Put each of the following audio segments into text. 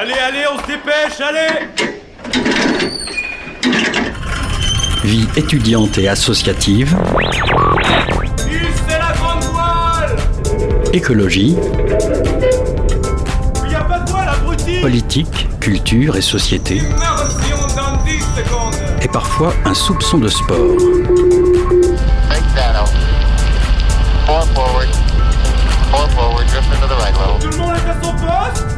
Allez, allez, on se dépêche, allez. Vie étudiante et associative, c'est la grande voile. Écologie, Il y a pas de voile, abruti. Politique, culture et société, Immersion dans 10 secondes. Et parfois un soupçon de sport. Tout le monde est à son poste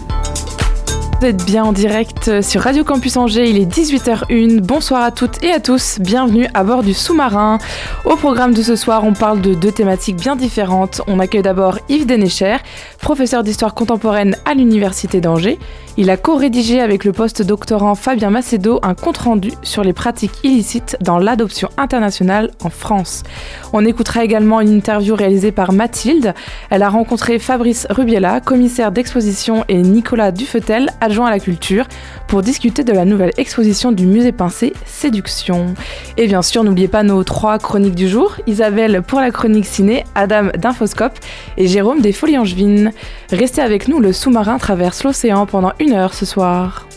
Vous bien en direct sur Radio Campus Angers, il est 18h01. Bonsoir à toutes et à tous, bienvenue à bord du sous-marin. Au programme de ce soir, on parle de deux thématiques bien différentes. On accueille d'abord Yves Denecher, professeur d'histoire contemporaine à l'Université d'Angers. Il a co-rédigé avec le post-doctorant Fabien Macedo un compte-rendu sur les pratiques illicites dans l'adoption internationale en France. On écoutera également une interview réalisée par Mathilde. Elle a rencontré Fabrice Rubiela, commissaire d'exposition, et Nicolas Dufetel, à la culture, pour discuter de la nouvelle exposition du musée Pincé, Séduction. Et bien sûr, n'oubliez pas nos trois chroniques du jour Isabelle pour la chronique ciné, Adam d'Infoscope et Jérôme des Folies Angevines. Restez avec nous, le sous-marin traverse l'océan pendant une heure ce soir.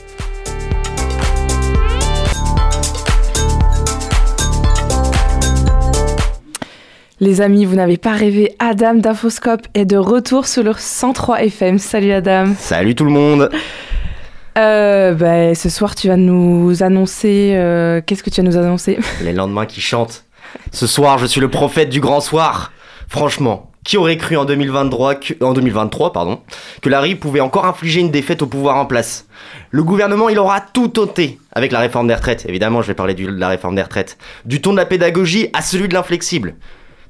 Les amis, vous n'avez pas rêvé, Adam d'Infoscope est de retour sur le 103 FM. Salut Adam. Salut tout le monde Euh, bah, ce soir, tu vas nous annoncer. euh, Qu'est-ce que tu vas nous annoncer Les lendemains qui chantent. Ce soir, je suis le prophète du grand soir. Franchement, qui aurait cru en 2023 que, en 2023 pardon, que pouvait encore infliger une défaite au pouvoir en place? Le gouvernement, il aura tout ôté avec la réforme des retraites. Évidemment, je vais parler de la réforme des retraites. Du ton de la pédagogie à celui de l'inflexible.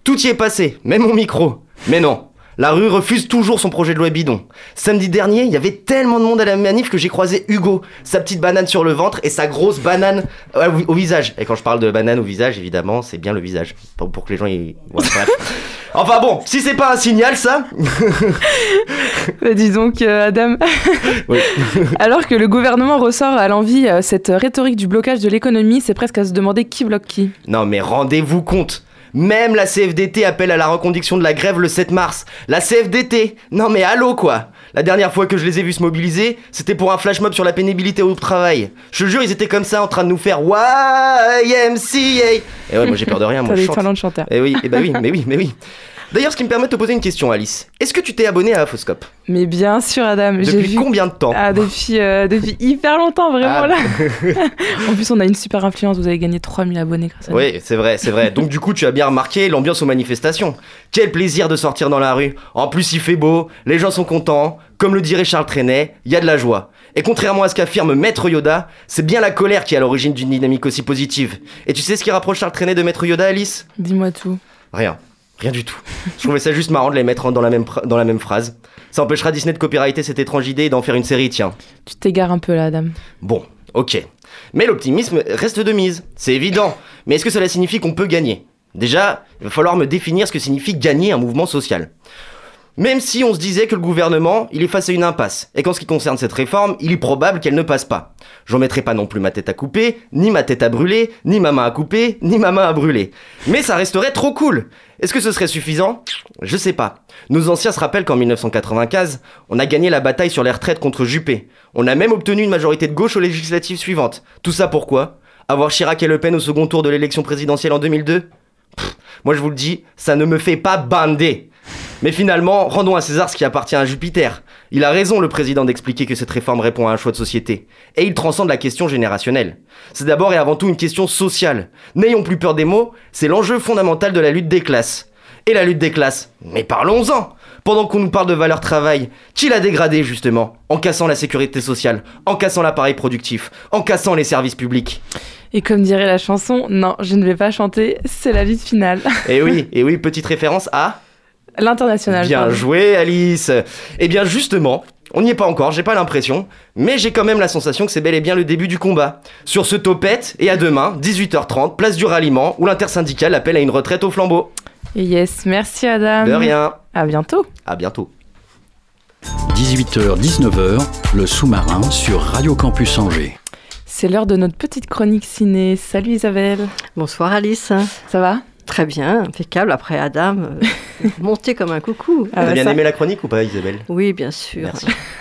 Tout y est passé, même mon micro. Mais non, la rue refuse toujours son projet de loi bidon. Samedi dernier, il y avait tellement de monde à la manif que j'ai croisé Hugo, sa petite banane sur le ventre et sa grosse banane euh, au- visage. Et quand je parle de banane au visage, évidemment, c'est bien le visage. Pour, que les gens y... Enfin bon, si c'est pas un signal, ça Bah, Dis donc, euh, Adam. Oui. Alors que le gouvernement ressort à l'envie euh, cette rhétorique du blocage de l'économie, c'est presque à se demander qui bloque qui. Non mais rendez-vous compte même la CFDT appelle à la reconduction de la grève le 7 mars. La CFDT Non mais allô quoi? La dernière fois que je les ai vus se mobiliser, c'était pour un flash mob sur la pénibilité au travail. Je te jure, ils étaient comme ça en train de nous faire YMCA. Et ouais, moi j'ai peur de rien, moi je chante. de chanteur. Eh oui, eh bah oui, mais oui, mais oui. D'ailleurs, ce qui me permet de te poser une question, Alice. Est-ce que tu t'es abonné à Infoscope? Mais bien sûr, Adam, j'ai Depuis vu. combien de temps? Ah, depuis, euh, depuis hyper longtemps, vraiment Ah. là. en plus, on a une super influence, vous avez gagné 3000 abonnés grâce à nous. Oui, c'est vrai, c'est vrai. Donc du coup, tu as bien remarqué l'ambiance aux manifestations. Quel plaisir de sortir dans la rue. En plus, il fait beau, les gens sont contents. Comme le dirait Charles Trenet, il y a de la joie. Et contrairement à ce qu'affirme Maître Yoda, c'est bien la colère qui est à l'origine d'une dynamique aussi positive. Et tu sais ce qui rapproche Charles Trenet de Maître Yoda, Alice? Dis-moi tout. Rien. Rien du tout. Je trouvais ça juste marrant de les mettre dans la même, dans la même phrase. Ça empêchera Disney de copyrighter cette étrange idée et d'en faire une série, tiens. Tu t'égares un peu là, Adam. Bon, ok. Mais l'optimisme reste de mise, c'est évident. Mais est-ce que cela signifie qu'on peut gagner? Déjà, il va falloir me définir ce que signifie gagner un mouvement social. Même si on se disait que le gouvernement, il est face à une impasse, et qu'en ce qui concerne cette réforme, il est probable qu'elle ne passe pas. J'en mettrai pas non plus ma tête à couper, ni ma tête à brûler, ni ma main à couper, ni ma main à brûler. Mais ça resterait trop cool Est-ce que ce serait suffisant? Je sais pas. Nos anciens se rappellent qu'en 1995, on a gagné la bataille sur les retraites contre Juppé. On a même obtenu une majorité de gauche aux législatives suivantes. Tout ça pourquoi? Avoir Chirac et Le Pen au second tour de l'élection présidentielle en 2002 Pff, Moi je vous le dis, ça ne me fait pas bander mais finalement, rendons à César ce qui appartient à Jupiter. Il a raison, le président, d'expliquer que cette réforme répond à un choix de société. Et il transcende la question générationnelle. C'est d'abord et avant tout une question sociale. N'ayons plus peur des mots, c'est l'enjeu fondamental de la lutte des classes. Et la lutte des classes, mais parlons-en Pendant qu'on nous parle de valeur travail, qui l'a dégradé justement En cassant la sécurité sociale, en cassant l'appareil productif, en cassant les services publics? Et comme dirait la chanson, non, je ne vais pas chanter, c'est la vie finale. Et oui, et oui, petite référence à... L'international. Bien pardon. joué, Alice. Eh bien, justement, on n'y est pas encore, j'ai pas l'impression, mais j'ai quand même la sensation que c'est bel et bien le début du combat. Sur ce topette, et à demain, 18h30, place du ralliement, où l'intersyndicale appelle à une retraite au flambeau. Et yes, merci Adam. De rien. À bientôt. À bientôt. 18h-19h, le sous-marin sur Radio Campus Angers. C'est l'heure de notre petite chronique ciné. Salut Isabelle. Bonsoir Alice. Ça va? Très bien, impeccable. Après Adam, euh, monté comme un coucou. Ah, T'as bah, bien ça- aimé la chronique ou pas, Isabelle Oui, bien sûr.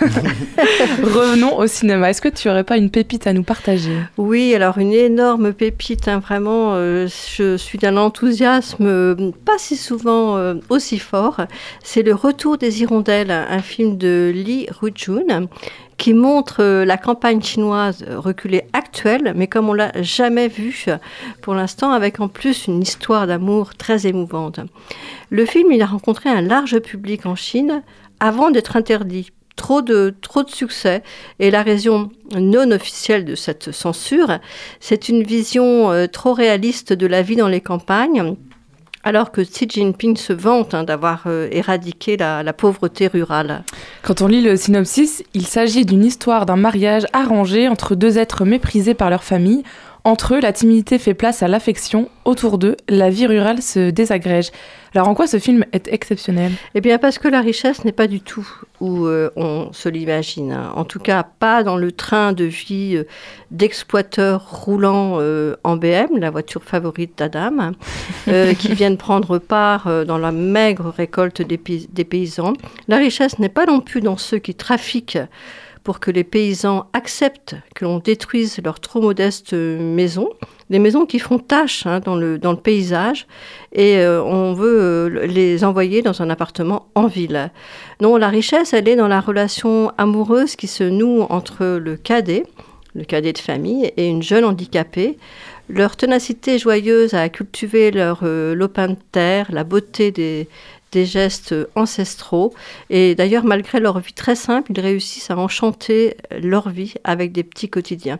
Revenons au cinéma. Est-ce que tu aurais pas une pépite à nous partager? Oui, alors une énorme pépite, hein, vraiment. euh, je suis d'un enthousiasme euh, pas si souvent euh, aussi fort. C'est Le Retour des Hirondelles, un film de Li Rujun qui montre euh, la campagne chinoise reculée actuelle, mais comme on l'a jamais vu pour l'instant, avec en plus une histoire d'amour très émouvante. Le film, il a rencontré un large public en Chine avant d'être interdit. Trop de, trop de succès. Et la raison non officielle de cette censure, c'est une vision euh, trop réaliste de la vie dans les campagnes, alors que Xi Jinping se vante hein, d'avoir euh, éradiqué la, la pauvreté rurale. Quand on lit le synopsis, il s'agit d'une histoire d'un mariage arrangé entre deux êtres méprisés par leur famille. Entre eux, la timidité fait place à l'affection. Autour d'eux, la vie rurale se désagrège. Alors en quoi ce film est exceptionnel? Eh bien, parce que la richesse n'est pas du tout où euh, on se l'imagine. hein. En tout cas, pas dans le train de vie euh, d'exploiteurs roulant euh, en BM, la voiture favorite d'Adam, hein, qui viennent prendre part dans la maigre récolte des paysans. La richesse n'est pas non plus dans ceux qui trafiquent pour que les paysans acceptent que l'on détruise leurs trop modestes euh, maisons, des maisons qui font tache hein, dans, le, dans le paysage, et euh, on veut euh, les envoyer dans un appartement en ville. Non, la richesse, elle est dans la relation amoureuse qui se noue entre le cadet, le cadet de famille, et une jeune handicapée. Leur ténacité joyeuse à cultiver leur euh, lopin de terre, la beauté des, des gestes ancestraux. Et d'ailleurs, malgré leur vie très simple, ils réussissent à enchanter leur vie avec des petits quotidiens.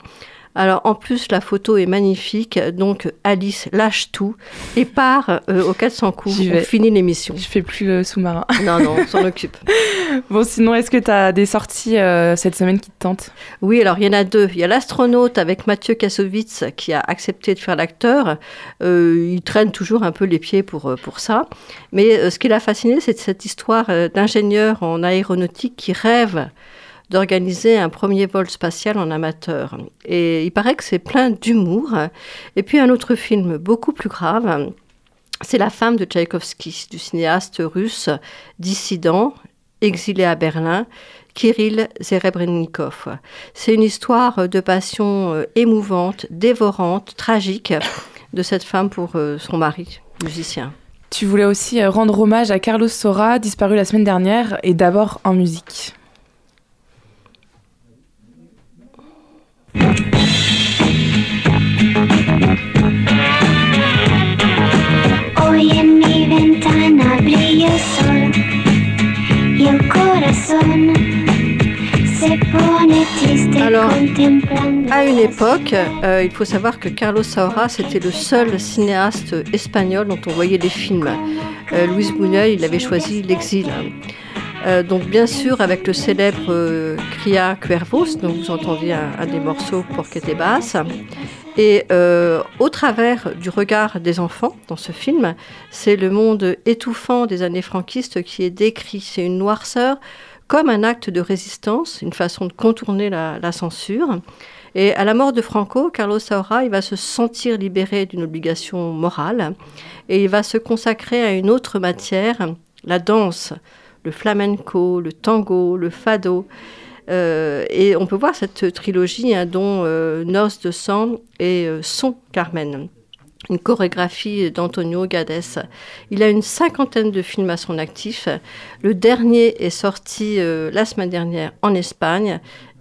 Alors en plus, la photo est magnifique, donc Alice lâche tout et part euh, aux 400 coups. On finit l'émission. Je fais plus le sous-marin. Non, non, on s'en occupe. Bon, sinon, est-ce que tu as des sorties euh, cette semaine qui te tentent? Oui, alors il y en a deux. Il y a l'astronaute avec Mathieu Kassovitz qui a accepté de faire l'acteur. Euh, il traîne toujours un peu les pieds pour, euh, pour ça. Mais euh, ce qui l'a fasciné, c'est cette histoire euh, d'ingénieur en aéronautique qui rêve d'organiser un premier vol spatial en amateur. Et il paraît que c'est plein d'humour. Et puis un autre film beaucoup plus grave, c'est La femme de Tchaïkovski, du cinéaste russe dissident, exilé à Berlin, Kirill Zerebrennikov. C'est une histoire de passion euh, émouvante, dévorante, tragique de cette femme pour euh, son mari, musicien. Tu voulais aussi euh, rendre hommage à Carlos Sora, disparu la semaine dernière, et d'abord en musique. Hoy en mi ventana brilla el sol y el corazón se pone triste Alors, contemplando. À une époque, euh, il faut savoir que Carlos Saura, c'était le seul cinéaste espagnol dont on voyait des films. Euh, Luis Buñuel, il avait choisi l'exil. Euh, donc bien sûr avec le célèbre euh, Cria Cuervos, dont vous entendiez un, des morceaux pour et basse. Et euh, au travers du regard des enfants dans ce film, c'est le monde étouffant des années franquistes qui est décrit. C'est une noirceur comme un acte de résistance, une façon de contourner la, la censure. Et à la mort de Franco, Carlos Saura, il va se sentir libéré d'une obligation morale et il va se consacrer à une autre matière, la danse, le flamenco, le tango, le fado. Euh, et on peut voir cette trilogie hein, dont euh, Noces de sang et euh, Son Carmen une chorégraphie d'Antonio Gades. Il a une cinquantaine de films à son actif. Le dernier est sorti euh, la semaine dernière en Espagne.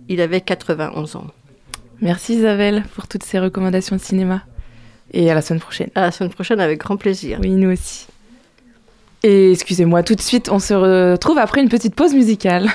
Il avait 91 ans. Merci Isabelle pour toutes ces recommandations de cinéma. Et à la semaine prochaine. À la semaine prochaine avec grand plaisir. Oui, nous aussi. Et excusez-moi, tout de suite, on se retrouve après une petite pause musicale.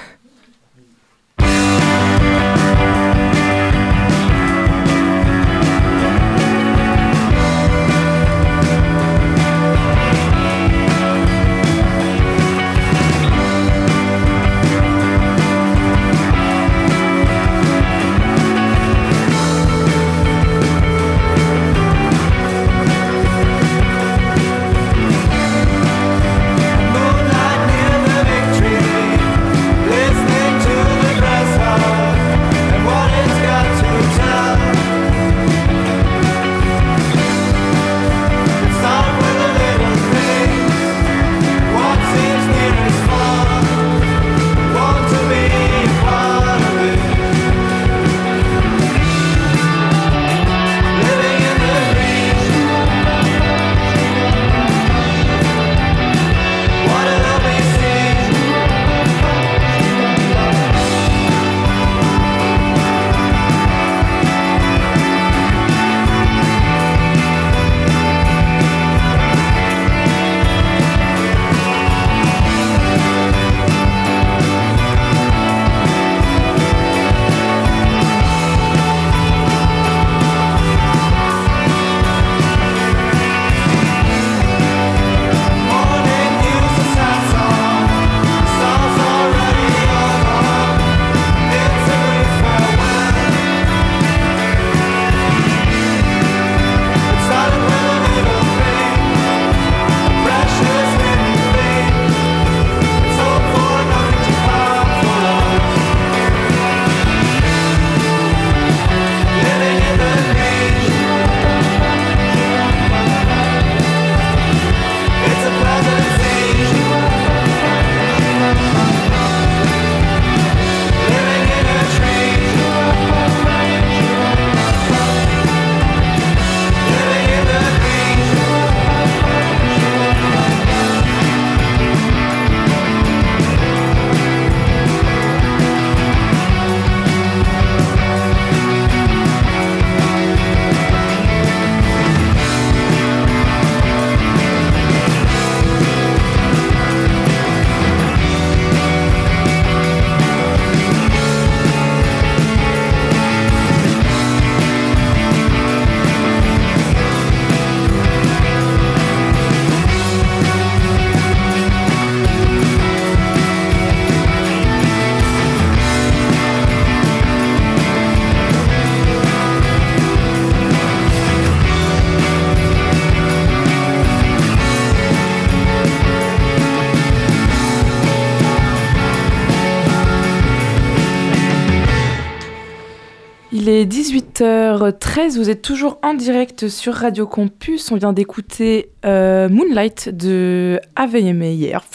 18h13, vous êtes toujours en direct sur Radio Campus. On vient d'écouter euh, Moonlight de AVM hier.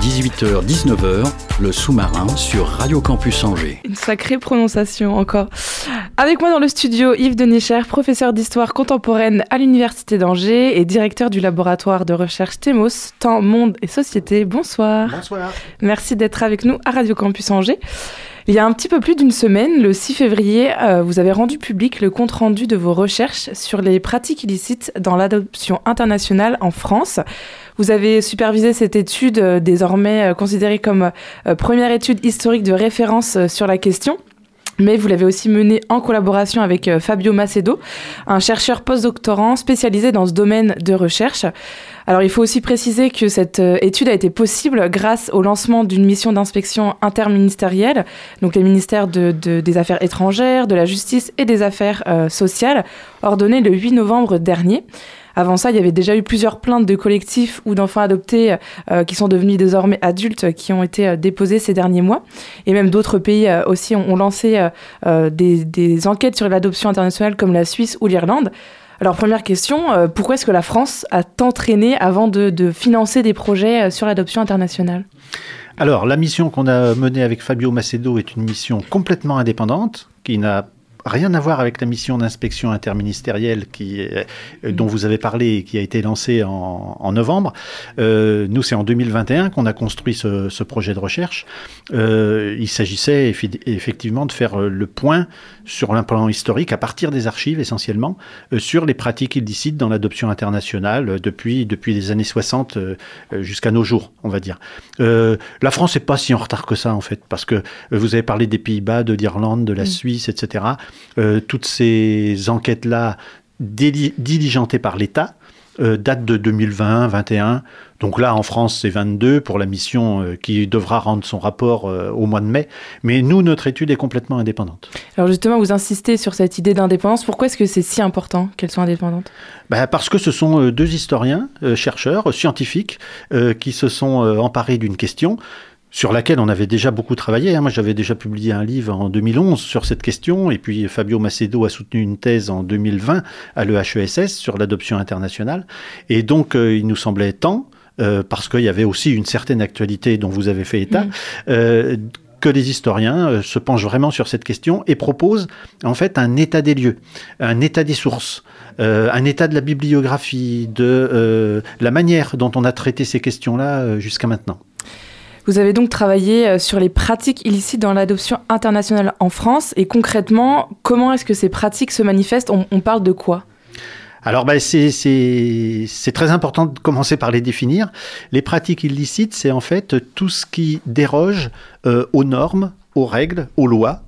18h, 19h, le sous-marin sur Radio Campus Angers. Une sacrée prononciation encore. Avec moi dans le studio, Yves Denecher, professeur d'histoire contemporaine à l'Université d'Angers et directeur du laboratoire de recherche TEMOS, Temps, Monde et Société. Bonsoir. Bonsoir. Merci d'être avec nous à Radio Campus Angers. Il y a un petit peu plus d'une semaine, le 6 février, euh, vous avez rendu public le compte-rendu de vos recherches sur les pratiques illicites dans l'adoption internationale en France. Vous avez supervisé cette étude, euh, désormais euh, considérée comme première étude historique de référence sur la question. Mais vous l'avez aussi menée en collaboration avec euh, Fabio Macedo, un chercheur postdoctorant spécialisé dans ce domaine de recherche. Alors il faut aussi préciser que cette euh, étude a été possible grâce au lancement d'une mission d'inspection interministérielle, donc les ministères de- de- des Affaires étrangères, de la Justice et des Affaires euh, sociales, ordonnée le 8 novembre dernier. Avant ça, il y avait déjà eu plusieurs plaintes de collectifs ou d'enfants adoptés euh, qui sont devenus désormais adultes qui ont été euh, déposées ces derniers mois. Et même d'autres pays euh, aussi ont, lancé euh, euh, des, enquêtes sur l'adoption internationale comme la Suisse ou l'Irlande. Alors première question, euh, pourquoi est-ce que la France a tant traîné avant de, financer des projets euh, sur l'adoption internationale? Alors, la mission qu'on a menée avec Fabio Macedo est une mission complètement indépendante, qui n'a rien à voir avec la mission d'inspection interministérielle qui, euh, dont vous avez parlé et qui a été lancée en, en novembre. Euh, nous, c'est en 2021 qu'on a construit ce, ce projet de recherche. Euh, il s'agissait effectivement de faire le point sur un plan historique, à partir des archives essentiellement, euh, sur les pratiques illicites dans l'adoption internationale euh, depuis, depuis les années 60 euh, jusqu'à nos jours, on va dire. La France n'est pas si en retard que ça, en fait, parce que vous avez parlé des Pays-Bas, de l'Irlande, de la Mm. Suisse, etc. Toutes ces enquêtes-là, diligentées par l'État, euh, datent de 2020-21. Donc là, en France, c'est 22 pour la mission euh, qui devra rendre son rapport euh, au mois de mai. Mais nous, notre étude est complètement indépendante. Alors justement, vous insistez sur cette idée d'indépendance. Pourquoi est-ce que c'est si important qu'elles soient indépendantes Bah, parce que ce sont euh, deux historiens, chercheurs, scientifiques, qui se sont emparés d'une question sur laquelle on avait déjà beaucoup travaillé. hein. Moi, j'avais déjà publié un livre en 2011 sur cette question, et puis Fabio Macedo a soutenu une thèse en 2020 à l'EHESS sur l'adoption internationale. Et donc, il nous semblait temps, euh, parce qu'il y avait aussi une certaine actualité dont vous avez fait état, Mhm. euh, que les historiens euh, se penchent vraiment sur cette question et proposent en fait un état des lieux, un état des sources, euh, un état de la bibliographie, de euh, la manière dont on a traité ces questions-là jusqu'à maintenant. Vous avez donc travaillé sur les pratiques illicites dans l'adoption internationale en France. Et concrètement, comment est-ce que ces pratiques se manifestent? On, on parle de quoi? Alors, ben, c'est- très important de commencer par les définir. Les pratiques illicites, c'est en fait tout ce qui déroge euh, aux normes, aux règles, aux lois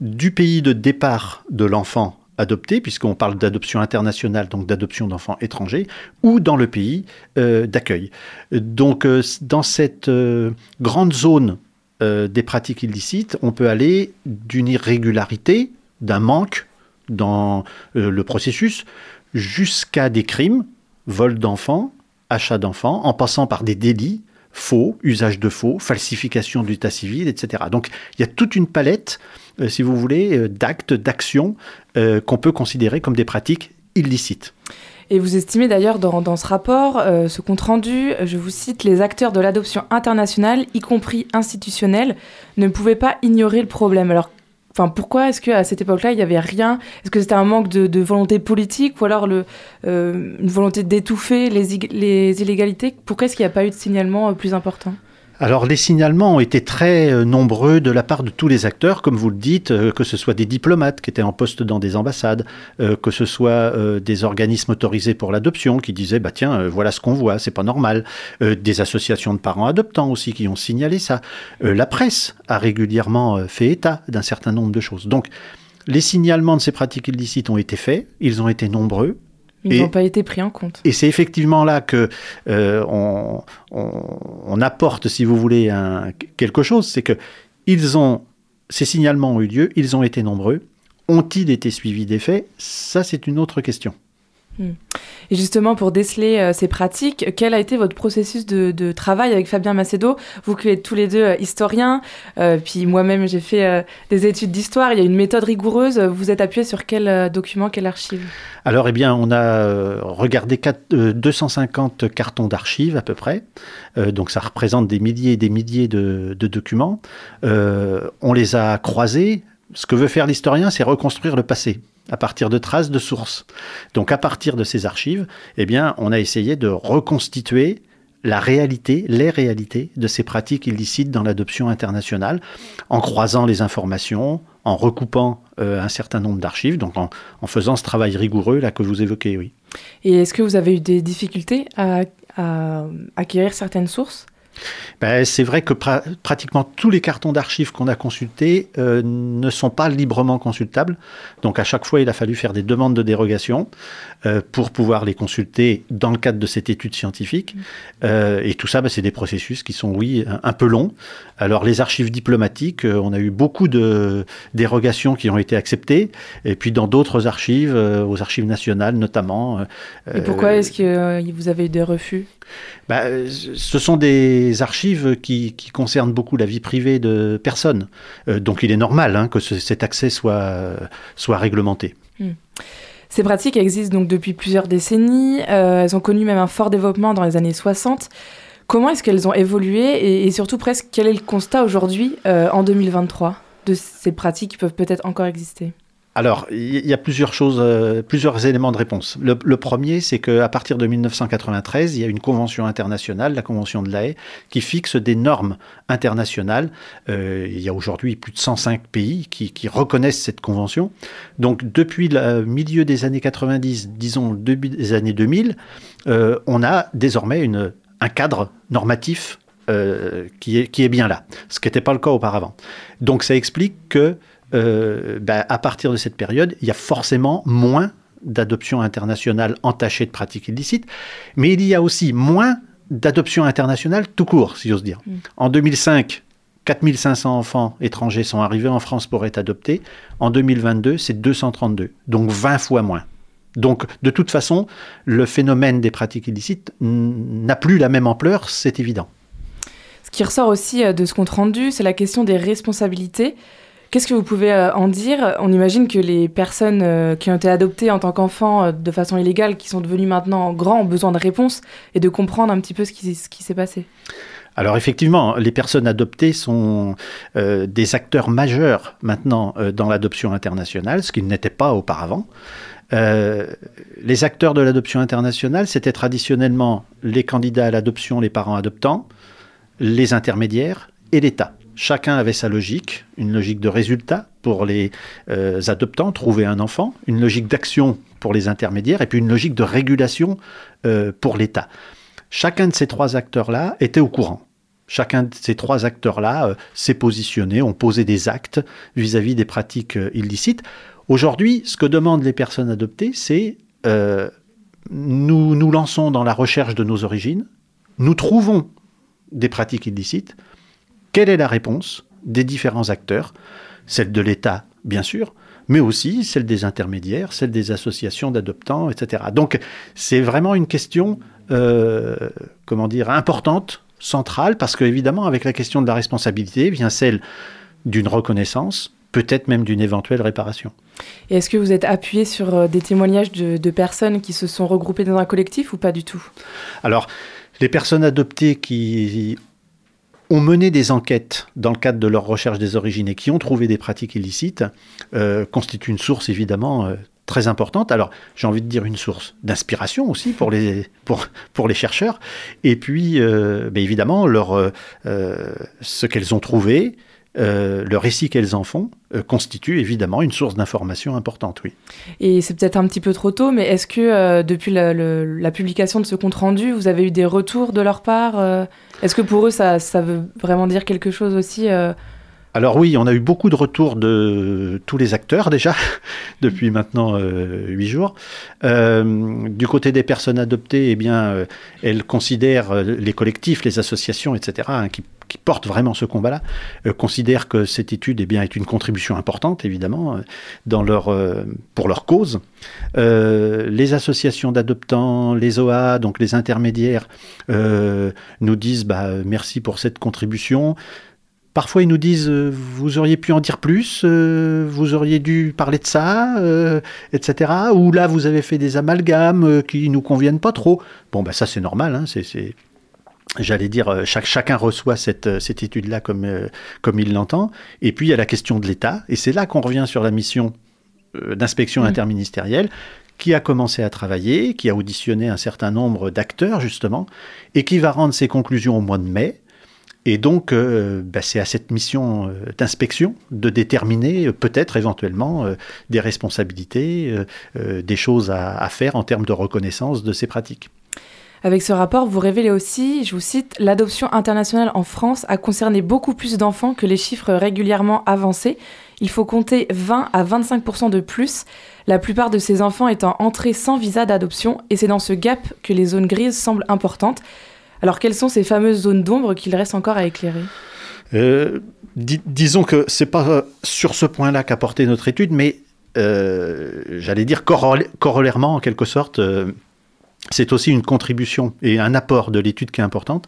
du pays de départ de l'enfant adopté, puisqu'on parle d'adoption internationale, donc d'adoption d'enfants étrangers, ou dans le pays euh, d'accueil. Donc, euh, dans cette grande zone des pratiques illicites, on peut aller d'une irrégularité, d'un manque dans le processus, jusqu'à des crimes, vol d'enfants, achat d'enfants, en passant par des délits, faux, usage de faux, falsification de l'état civil, etc. Donc il y a toute une palette, euh, si vous voulez, euh, d'actes, d'actions euh, qu'on peut considérer comme des pratiques illicites. Et vous estimez d'ailleurs dans, ce rapport, ce compte-rendu, je vous cite, les acteurs de l'adoption internationale, y compris institutionnels, ne pouvaient pas ignorer le problème. Alors, enfin, pourquoi est-ce qu'à cette époque-là, il n'y avait rien? Est-ce que c'était un manque de, volonté politique ou alors euh, une volonté d'étouffer les, les illégalités? Pourquoi est-ce qu'il n'y a pas eu de signalement euh, plus important? Alors les signalements ont été très euh, nombreux de la part de tous les acteurs, comme vous le dites, euh, que ce soit des diplomates qui étaient en poste dans des ambassades, euh, que ce soit des organismes autorisés pour l'adoption qui disaient bah tiens voilà ce qu'on voit, c'est pas normal, des associations de parents adoptants aussi qui ont signalé ça, la presse a régulièrement fait état d'un certain nombre de choses. Donc les signalements de ces pratiques illicites ont été faits, ils ont été nombreux, Ils n'ont pas été pris en compte. et c'est effectivement là que euh, on, on- on apporte, si vous voulez, un- quelque chose, c'est que ils ont ces signalements ont eu lieu, ils ont été nombreux. Ont-ils été suivis des faits Ça, c'est une autre question. Et justement, pour déceler euh, ces pratiques, quel a été votre processus de, travail avec Fabien Macedo? Vous qui êtes tous les deux euh, historiens, euh, puis moi-même j'ai fait des études d'histoire, il y a une méthode rigoureuse. Vous êtes appuyé sur quel document, quelle archive? Alors, eh bien, on a regardé quatre- euh, 250 cartons d'archives à peu près. Donc, ça représente des milliers et des milliers de, documents. On les a croisés. Ce que veut faire l'historien, c'est reconstruire le passé à partir de traces de sources. Donc, à partir de ces archives, eh bien, on a essayé de reconstituer la réalité, les réalités de ces pratiques illicites dans l'adoption internationale, en croisant les informations, en recoupant euh, un certain nombre d'archives, donc en, faisant ce travail rigoureux là que vous évoquez, oui. Et est-ce que vous avez eu des difficultés à acquérir certaines sources? Ben, c'est vrai que pra- pratiquement tous les cartons d'archives qu'on a consultés euh, ne sont pas librement consultables. Donc à chaque fois, il a fallu faire des demandes de dérogation euh, pour pouvoir les consulter dans le cadre de cette étude scientifique. Euh, et tout ça, ben, c'est des processus qui sont, oui, un, un peu longs. Alors les archives diplomatiques, on a eu beaucoup de dérogations qui ont été acceptées. Et puis dans d'autres archives, aux archives nationales notamment. Et pourquoi est-ce que vous avez eu des refus? Bah, ce sont des archives qui, concernent beaucoup la vie privée de personnes. Euh, donc il est normal hein, que ce- cet accès soit, soit réglementé. Ces pratiques existent donc depuis plusieurs décennies. euh, elles ont connu même un fort développement dans les années 60. Comment est-ce qu'elles ont évolué et, et surtout presque quel est le constat aujourd'hui euh, en 2023 de ces pratiques qui peuvent peut-être encore exister? Alors, il y a plusieurs choses, euh, plusieurs éléments de réponse. Le, premier, c'est qu'à partir de 1993, il y a une convention internationale, la Convention de la Haye, qui fixe des normes internationales. Euh, il y a aujourd'hui plus de 105 pays qui, reconnaissent cette convention. Donc, depuis le milieu des années 90, disons début des années 2000, euh, on a désormais un cadre normatif qui est bien là, ce qui n'était pas le cas auparavant. Donc, ça explique que euh, ben, à partir de cette période, il y a forcément moins d'adoptions internationales entachées de pratiques illicites, mais il y a aussi moins d'adoptions internationales tout court, si j'ose dire. Mm. En 2005, 4500 enfants étrangers sont arrivés en France pour être adoptés. En 2022, c'est 232, donc 20 fois moins. Donc, de toute façon, le phénomène des pratiques illicites n'a plus la même ampleur, c'est évident. Ce qui ressort aussi euh, de ce compte rendu, c'est la question des responsabilités. Qu'est-ce que vous pouvez euh, en dire? On imagine que les personnes euh, qui ont été adoptées en tant qu'enfants euh, de façon illégale, qui sont devenues maintenant grands, ont besoin de réponses et de comprendre un petit peu ce qui, s'est passé. Alors effectivement, les personnes adoptées sont des acteurs majeurs maintenant dans l'adoption internationale, ce qu'ils n'étaient pas auparavant. Les acteurs de l'adoption internationale, c'était traditionnellement les candidats à l'adoption, les parents adoptants, les intermédiaires et l'État. Chacun avait sa logique, une logique de résultat pour les euh, adoptants, trouver un enfant, une logique d'action pour les intermédiaires et puis une logique de régulation euh, pour l'État. Chacun de ces trois acteurs-là était au courant. Chacun de ces trois acteurs-là euh, s'est positionné, ont posé des actes vis-à-vis des pratiques illicites. Aujourd'hui, ce que demandent les personnes adoptées, c'est nous nous lançons dans la recherche de nos origines, nous trouvons des pratiques illicites. Quelle est la réponse des différents acteurs? Celle de l'État, bien sûr, mais aussi celle des intermédiaires, celle des associations d'adoptants, etc. Donc, c'est vraiment une question, euh, comment dire, importante, centrale, parce que évidemment, avec la question de la responsabilité vient celle d'une reconnaissance, peut-être même d'une éventuelle réparation. Et est-ce que vous êtes appuyé sur euh, des témoignages de, de personnes qui se sont regroupées dans un collectif ou pas du tout? Alors, les personnes adoptées qui ont mené des enquêtes dans le cadre de leur recherche des origines et qui ont trouvé des pratiques illicites euh, constituent une source évidemment euh, très importante. Alors, j'ai envie de dire une source d'inspiration aussi pour les, chercheurs. Et puis, euh, ben évidemment, euh, ce qu'elles ont trouvé, euh, le récit qu'elles en font, euh, constitue évidemment une source d'information importante, oui. Et c'est peut-être un petit peu trop tôt, mais est-ce que euh, depuis la, le- la publication de ce compte-rendu, vous avez eu des retours de leur part Est-ce que pour eux, ça, ça veut vraiment dire quelque chose aussi Alors oui, on a eu beaucoup de retours de tous les acteurs déjà, depuis maintenant euh, huit jours. Euh, du côté des personnes adoptées, eh bien, euh, elles considèrent les collectifs, les associations, etc., hein, qui, qui portent vraiment ce combat-là, euh, considèrent que cette étude eh bien, est une contribution importante, évidemment, euh, dans leur, euh, pour leur cause. Les associations d'adoptants, les OA, donc les intermédiaires, nous disent bah, merci pour cette contribution. Parfois, ils nous disent vous auriez pu en dire plus, vous auriez dû parler de ça, etc. Ou là, vous avez fait des amalgames qui nous conviennent pas trop. Bon, bah ça, c'est normal. Hein, c'est- J'allais dire, euh, chaque, chacun reçoit cette, euh, cette étude-là comme, euh, comme il l'entend. Et puis, il y a la question de l'État. Et c'est là qu'on revient sur la mission euh, d'inspection Mm. interministérielle qui a commencé à travailler, qui a auditionné un certain nombre d'acteurs, justement, et qui va rendre ses conclusions au mois de mai. Et donc, euh, bah, c'est à cette mission d'inspection de déterminer peut-être éventuellement des responsabilités, des choses à, à faire en termes de reconnaissance de ces pratiques. Avec ce rapport, vous révélez aussi, je vous cite, l'adoption internationale en France a concerné beaucoup plus d'enfants que les chiffres régulièrement avancés. Il faut compter 20 à 25% de plus, la plupart de ces enfants étant entrés sans visa d'adoption, et c'est dans ce gap que les zones grises semblent importantes. Alors quelles sont ces fameuses zones d'ombre qu'il reste encore à éclairer? Euh, dis- disons que c'est pas euh, sur ce point-là qu'a porté notre étude, mais euh, j'allais dire corollairement en quelque sorte. C'est aussi une contribution et un apport de l'étude qui est importante.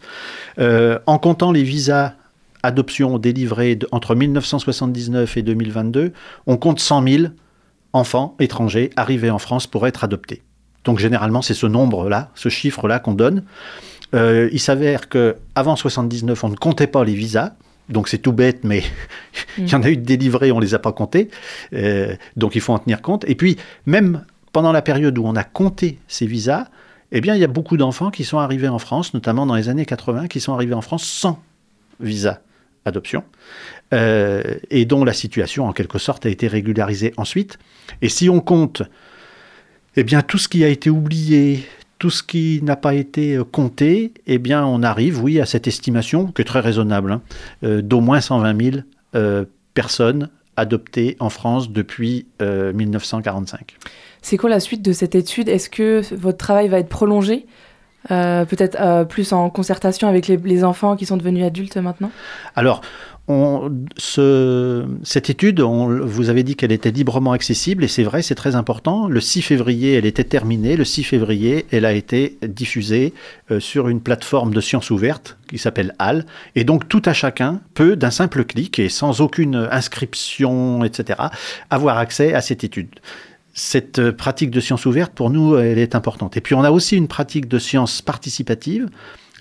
Euh, en comptant les visas adoption délivrés entre 1979 et 2022, on compte 100 000 enfants étrangers arrivés en France pour être adoptés. Donc généralement, c'est ce nombre-là, ce chiffre-là qu'on donne. Euh, il s'avère que avant 79, on ne comptait pas les visas. Donc c'est tout bête, mais il y en a eu de délivrés, on les a pas comptés. Euh, donc il faut en tenir compte. Et puis même pendant la période où on a compté ces visas, eh bien il y a beaucoup d'enfants qui sont arrivés en France, notamment dans les années 80, qui sont arrivés en France sans visa adoption, euh, et dont la situation en quelque sorte a été régularisée ensuite. Et si on compte, eh bien tout ce qui a été oublié, tout ce qui n'a pas été euh, compté, eh bien, on arrive, oui, à cette estimation, qui est très raisonnable, hein, euh, d'au moins 120 000 euh, personnes adoptées en France depuis euh, 1945. C'est quoi la suite de cette étude? Est-ce que votre travail va être prolongé Euh, Peut-être euh, plus en concertation avec les, enfants qui sont devenus adultes maintenant? Alors, cette étude, on- vous avez dit qu'elle était librement accessible, et c'est vrai, c'est très important. Le 6 février, elle était terminée. Le 6 février, elle a été diffusée euh, sur une plateforme de sciences ouvertes qui s'appelle HAL. Et donc, tout à chacun peut, d'un simple clic et sans aucune inscription, etc., avoir accès à cette étude. Cette euh, pratique de sciences ouvertes, pour nous, elle est importante. Et puis, on a aussi une pratique de sciences participatives.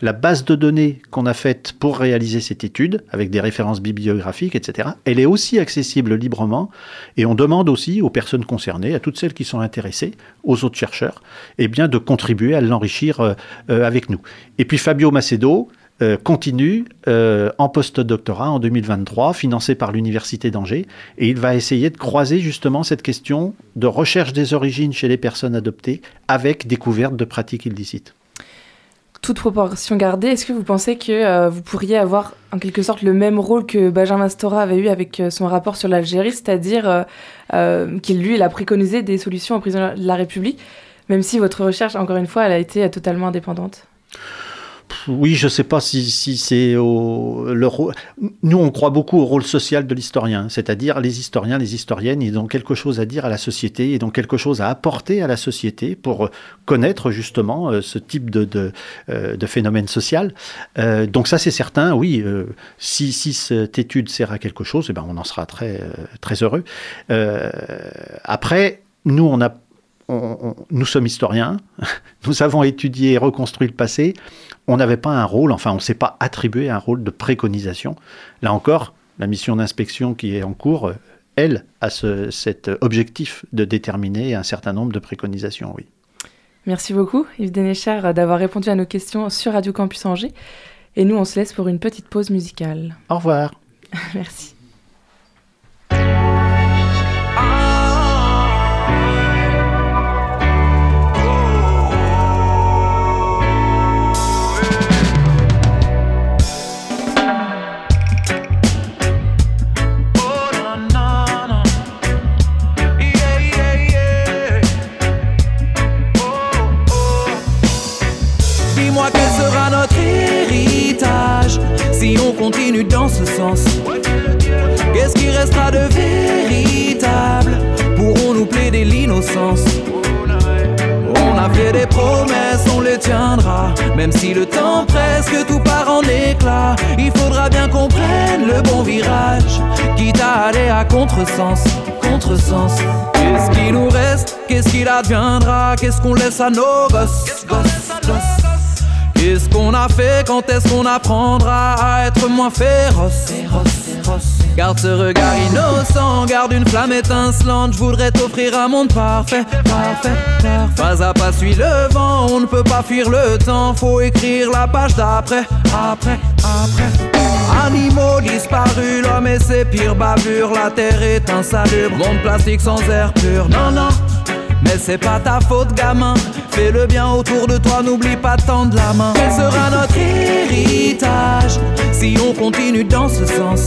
La base de données qu'on a faite pour réaliser cette étude, avec des références bibliographiques, etc., elle est aussi accessible librement. Et on demande aussi aux personnes concernées, à toutes celles qui sont intéressées, aux autres chercheurs, eh bien, de contribuer à l'enrichir euh, euh, avec nous. Et puis Fabio Macedo euh, continue euh, en post-doctorat en 2023, financé par l'Université d'Angers, et il va essayer de croiser justement cette question de recherche des origines chez les personnes adoptées avec découverte de pratiques illicites. Toute proportion gardée, est-ce que vous pensez que euh, vous pourriez avoir en quelque sorte le même rôle que Benjamin Stora avait eu avec son rapport sur l'Algérie, c'est-à-dire qu'il lui, il a préconisé des solutions en prison de la République, même si votre recherche, encore une fois, elle a été totalement indépendante? Oui, je ne sais pas si, c'est le. Nous, on croit beaucoup au rôle social de l'historien, c'est-à-dire les historiens, les historiennes, ils ont quelque chose à dire à la société, ils ont quelque chose à apporter à la société pour connaître justement euh, ce type de, euh, phénomène social. Euh, donc ça, c'est certain, oui. si, cette étude sert à quelque chose, eh ben, on en sera très, très heureux. Après, nous, on a on- on- nous sommes historiens, nous avons étudié et reconstruit le passé, on n'avait pas un rôle, enfin on ne s'est pas attribué un rôle de préconisation. Là encore, la mission d'inspection qui est en cours, elle, a ce, cet objectif de déterminer un certain nombre de préconisations, oui. Merci beaucoup, Yves Dénéchard, d'avoir répondu à nos questions sur Radio Campus Angers. Et nous, on se laisse pour une petite pause musicale. Au revoir. Merci. À contresens, Qu'est-ce qui nous reste? Qu'est-ce qu'il adviendra? Qu'est-ce qu'on laisse à nos gosses, Qu'est-ce qu'on a fait? Quand est-ce qu'on apprendra à être moins féroce, Garde ce regard innocent, garde une flamme étincelante. Je voudrais t'offrir un monde parfait, parfait, parfait. Pas à pas suit le vent, on ne peut pas fuir le temps. Faut écrire la page d'après, après, après. Animaux disparus, l'homme et ses pires bavures. La terre est insalubre, monde plastique sans air pur. Non, non. Mais c'est pas ta faute, gamin. Fais le bien autour de toi, n'oublie pas de tendre la main. Quel sera notre héritage si on continue dans ce sens?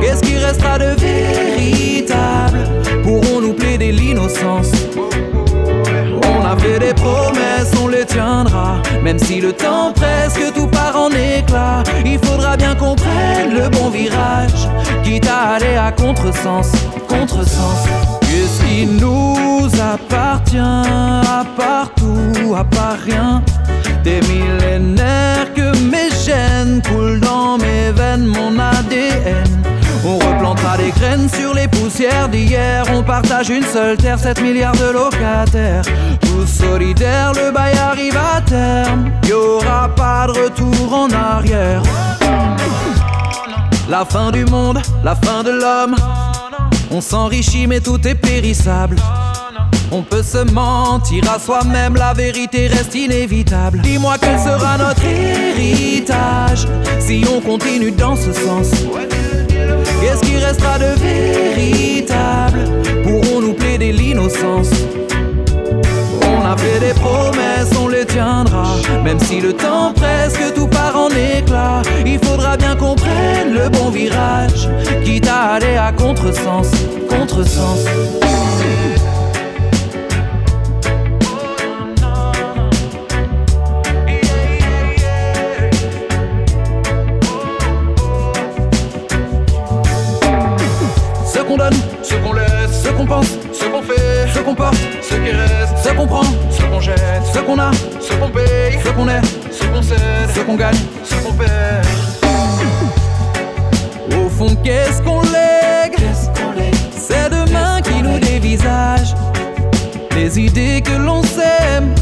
Qu'est-ce qui restera de véritable? Pourrons-nous plaider l'innocence? Fait des promesses, on les tiendra. Même si le temps presse, que tout part en éclat. Il faudra bien qu'on prenne le bon virage. Quitte à aller à contresens, contresens. Qu'est-ce qui nous appartient à partout, à part rien? Des millénaires que mes gènes coulent dans mes veines, mon ADN. On replantera des graines sur les poussières d'hier. On partage une seule terre, 7 milliards de locataires. Tous solidaires, le bail arrive à terme. Y'aura pas de retour en arrière. La fin du monde, la fin de l'homme. On s'enrichit mais tout est périssable. On peut se mentir à soi-même, la vérité reste inévitable. Dis-moi quel sera notre héritage si on continue dans ce sens. Qu'est-ce qui restera de véritable? Pourrons-nous plaider l'innocence? A fait des promesses, on les tiendra. Même si le temps presse, que tout part en éclat. Il faudra bien qu'on prenne le bon virage. Quitte à aller à contresens, contresens. Ce qu'on donne, ce qu'on laisse, ce qu'on pense, ce qu'on fait, ce qu'on porte, ce qui reste, ce qu'on prend, qu'on jette, ce qu'on a, ce qu'on paye, ce qu'on est, ce qu'on cède, ce qu'on gagne, ce qu'on perd. Au fond, qu'est-ce qu'on lègue? C'est demain qui nous dévisage. Les idées que l'on sème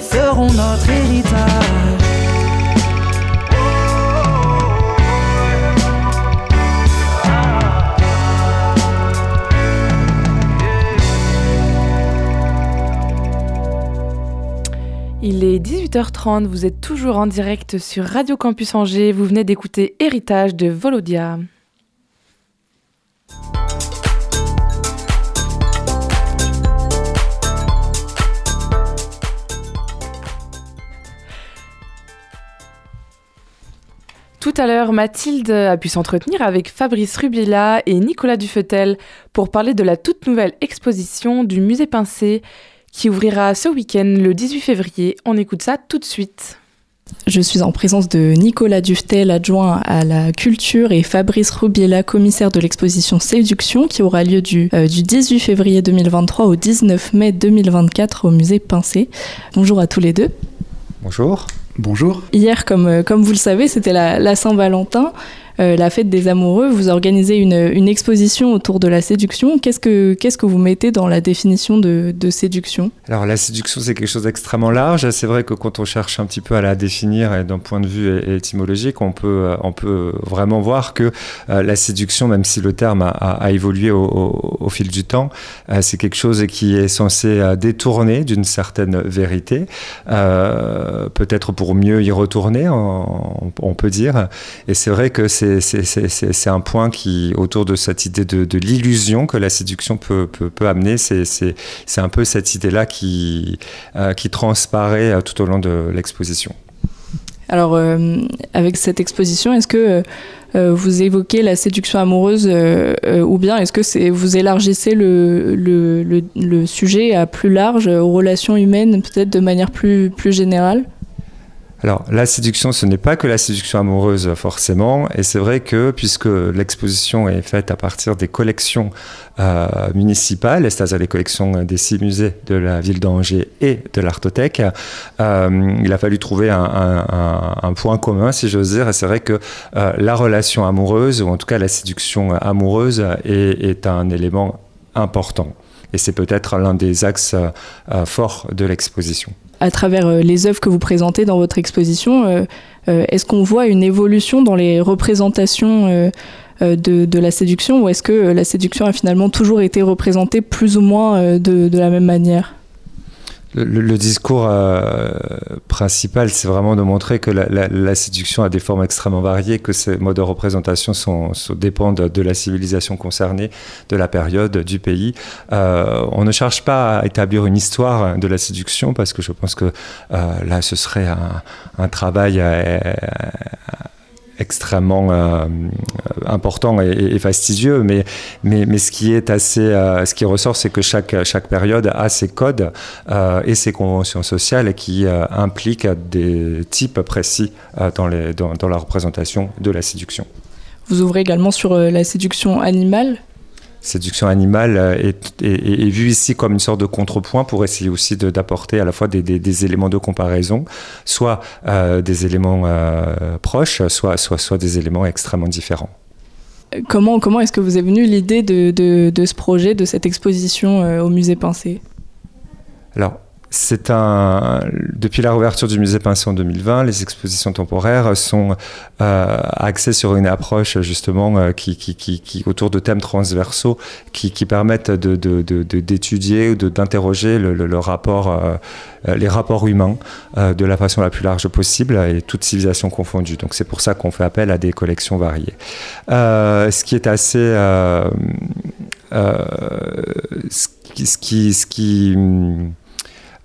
seront notre héritage. Il est 18h30, vous êtes toujours en direct sur Radio Campus Angers. Vous venez d'écouter Héritage de Volodia. Tout à l'heure, Mathilde a pu s'entretenir avec Fabrice Rubila et Nicolas Dufetel pour parler de la toute nouvelle exposition du musée Pincé qui ouvrira ce week-end le 18 février. On écoute ça tout de suite. Je suis en présence de Nicolas Dufetel, adjoint à la culture, et Fabrice Rubiela, commissaire de l'exposition Séduction, qui aura lieu du, euh, du 18 février 2023 au 19 mai 2024 au musée Pincé. Bonjour à tous les deux. Bonjour. Bonjour. Hier, comme, euh, comme vous le savez, c'était la, la Saint-Valentin. Euh, la fête des amoureux, vous organisez une, exposition autour de la séduction. Qu'est-ce que, qu'est-ce que vous mettez dans la définition de, séduction? Alors la séduction, c'est quelque chose d'extrêmement large. C'est vrai que quand on cherche un petit peu à la définir et d'un point de vue étymologique, on peut, euh, on peut vraiment voir que euh, la séduction, même si le terme a, évolué au, fil du temps, c'est quelque chose qui est censé détourner d'une certaine vérité, peut-être pour mieux y retourner, on, on peut dire. Et c'est vrai que c'est c'est- un point qui, autour de cette idée de, l'illusion que la séduction peut, amener, c'est un peu cette idée-là qui, euh, transparaît euh, tout au long de l'exposition. Alors, euh, avec cette exposition, est-ce que euh, vous évoquez la séduction amoureuse ou bien est-ce que vous élargissez le, sujet à plus large, aux relations humaines, peut-être de manière plus générale? Alors, la séduction, ce n'est pas que la séduction amoureuse, forcément. Et c'est vrai que, puisque l'exposition est faite à partir des collections euh, municipales, c'est-à-dire les collections des six musées de la ville d'Angers et de l'Artothèque, euh, il a fallu trouver un, point commun, si j'ose dire. Et c'est vrai que euh, la relation amoureuse, ou en tout cas la séduction amoureuse, est, un élément important. Et c'est peut-être l'un des axes forts de l'exposition. À travers euh, les œuvres que vous présentez dans votre exposition, euh, euh, est-ce qu'on voit une évolution dans les représentations de, la séduction ou est-ce que la séduction a finalement toujours été représentée plus ou moins de la même manière? Le, discours euh, principal, c'est vraiment de montrer que la, séduction a des formes extrêmement variées, que ces modes de représentation sont, dépendent de la civilisation concernée, de la période, du pays. Euh, on ne cherche pas à établir une histoire de la séduction parce que je pense que euh, là, ce serait un, travail euh, extrêmement euh, important et, fastidieux, mais, mais, mais ce qui est assez, euh, ce qui ressort, c'est que chaque, chaque période a ses codes euh, et ses conventions sociales qui impliquent des types précis dans, les, dans, la représentation de la séduction. Vous ouvrez également sur la séduction animale. Séduction animale euh, est, est, est vue ici comme une sorte de contrepoint pour essayer aussi d'apporter à la fois des, des- des éléments de comparaison, soit euh, des éléments euh, proches, soit, soit, soit des éléments extrêmement différents. Comment, comment est-ce que vous est venue l'idée de, de, de ce projet, de cette exposition euh, au musée Pincé? Alors, Depuis la réouverture du musée Pincé en 2020, les expositions temporaires sont euh, axées sur une approche justement euh, qui, autour de thèmes transversaux qui, permettent d'étudier ou d'interroger euh, les rapports humains de la façon la plus large possible et toute civilisation confondue. Donc c'est pour ça qu'on fait appel à des collections variées. Ce qui est assez ce qui,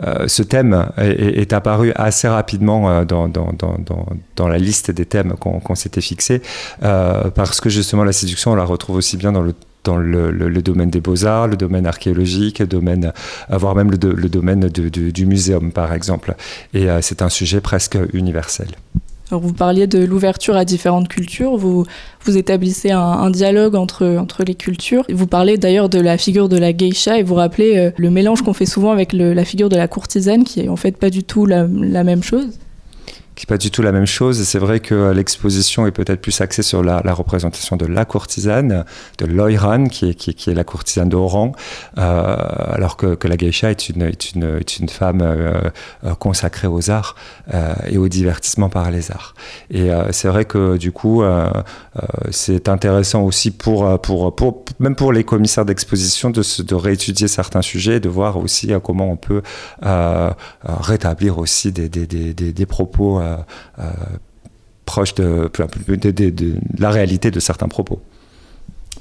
euh, ce thème est, apparu assez rapidement euh, dans, la liste des thèmes qu'on s'était fixés, euh, parce que justement la séduction, on la retrouve aussi bien dans le domaine des beaux-arts, le domaine archéologique, le domaine, voire même le, do- le domaine de- du muséum, par exemple. Et c'est un sujet presque universel. Vous parliez de l'ouverture à différentes cultures, vous, vous établissez un, dialogue entre, entre les cultures. Vous parlez d'ailleurs de la figure de la geisha et vous rappelez euh, le mélange qu'on fait souvent avec la figure de la courtisane, qui est en fait pas du tout la même chose. Qui pas du tout la même chose. Et c'est vrai que euh, l'exposition est peut-être plus axée sur la, représentation de la courtisane, de l'Oiran, qui est, qui, qui est la courtisane d'Oran, euh, alors que, que la geisha est une, est une, est une femme euh, consacrée aux arts et au divertissement par les arts. Et c'est vrai que du coup, c'est intéressant aussi pour, pour, pour, même pour les commissaires d'exposition de, de réétudier certains sujets et de voir aussi comment on peut rétablir aussi des, des, des, des propos euh, proches de, de, de- de- de la réalité de certains propos.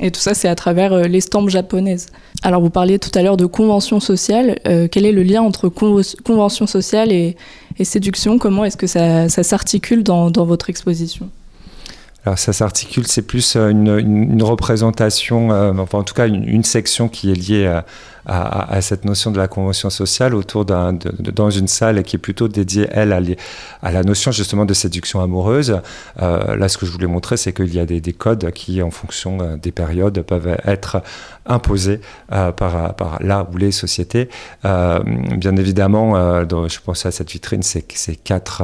Et tout ça, c'est à travers euh, l'estampe japonaise. Alors, vous parliez tout à l'heure de convention sociale. Euh, quel est le lien entre convention sociale et, et séduction? Comment est-ce que ça, ça s'articule dans, dans votre exposition? Alors ça s'articule, c'est plus euh, une, une- une représentation, euh, enfin en tout cas une, une section qui est liée à, à- cette notion de la convention sociale autour d'un, dans une salle qui est plutôt dédiée, elle, à la notion justement de séduction amoureuse. Euh, là, ce que je voulais montrer, c'est qu'il y a des, des codes qui, en fonction euh, des périodes, peuvent être imposés euh, par, là ou les sociétés. Euh, bien évidemment, euh, je pense à cette vitrine, c'est, quatre,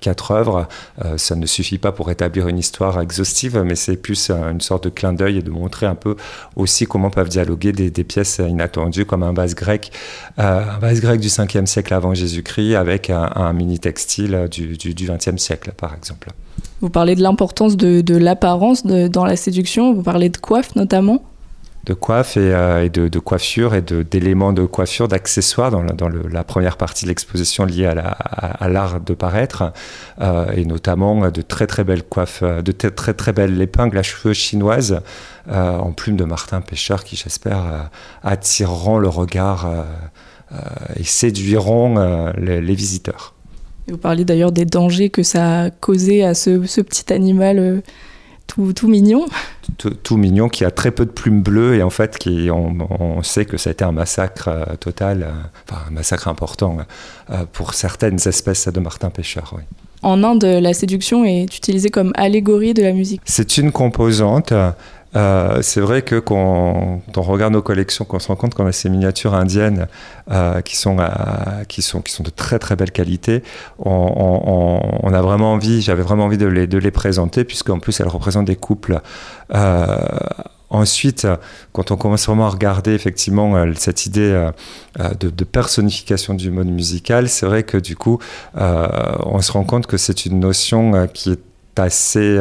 quatre œuvres. Ça ne suffit pas pour établir une histoire exhaustive, mais c'est plus une sorte de clin d'œil et de montrer un peu aussi comment peuvent dialoguer des, pièces inattendues comme un vase grec, un vase grec du 5e siècle avant Jésus-Christ avec un, mini textile du, du, du 20e siècle, par exemple. Vous parlez de l'importance de, de l'apparence dans la séduction. Vous parlez de coiffe notamment? De coiffe et, euh, et de, de coiffure et de- d'éléments de, coiffure, d'accessoires dans, la, première partie de l'exposition liée à la- à à l'art de paraître euh, et notamment de très très belles coiffes, euh, de très très, belles épingles à cheveux chinoises euh, en plume de Martin Pêcheur qui j'espère euh, attireront le regard euh, euh, et séduiront euh, les, visiteurs. Vous parliez d'ailleurs des dangers que ça a causé à ce, petit animal euh, tout, tout mignon. tout, tout mignon, qui a très peu de plumes bleues et en fait, qui, on, on sait que ça a été un massacre euh, total, euh, enfin un massacre important euh, pour certaines espèces de martin pêcheur. Oui. En Inde, la séduction est utilisée comme allégorie de la musique. C'est une composante. Euh, c'est vrai que quand, on regarde nos collections, qu'on se rend compte qu'on a ces miniatures indiennes euh, qui, sont, euh, qui, sont, qui sont de très très belle qualité, on, a vraiment envie, j'avais vraiment envie de les, de les présenter, puisqu'en plus elles représentent des couples. Ensuite, quand on commence vraiment à regarder effectivement cette idée de, de, personnification du mode musical, c'est vrai que du coup, on se rend compte que c'est une notion qui est assez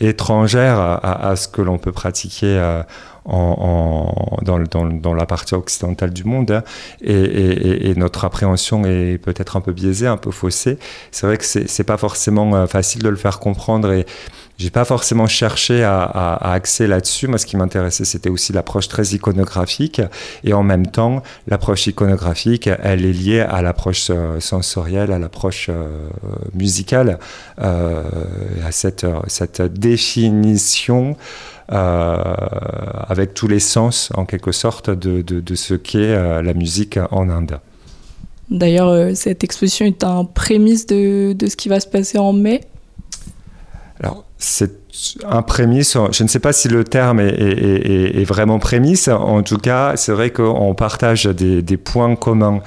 étrangère à, ce que l'on peut pratiquer euh, en, dans, la partie occidentale du monde hein. et, notre appréhension est peut-être un peu biaisée, un peu faussée. C'est vrai que c'est pas forcément euh, facile de le faire comprendre j'ai pas forcément cherché à, à, axer là-dessus. Moi, ce qui m'intéressait, c'était aussi l'approche très iconographique. Et en même temps, l'approche iconographique, elle est liée à l'approche euh, sensorielle, à l'approche euh, musicale, euh, à cette, définition. Avec tous les sens, en quelque sorte, de, ce qu'est la musique en Inde. D'ailleurs, cette exposition est un prémisse de, ce qui va se passer en mai. Alors, c'est un prémisse. Je ne sais pas si le terme est, vraiment prémisse. En tout cas, c'est vrai qu'on partage des, points communs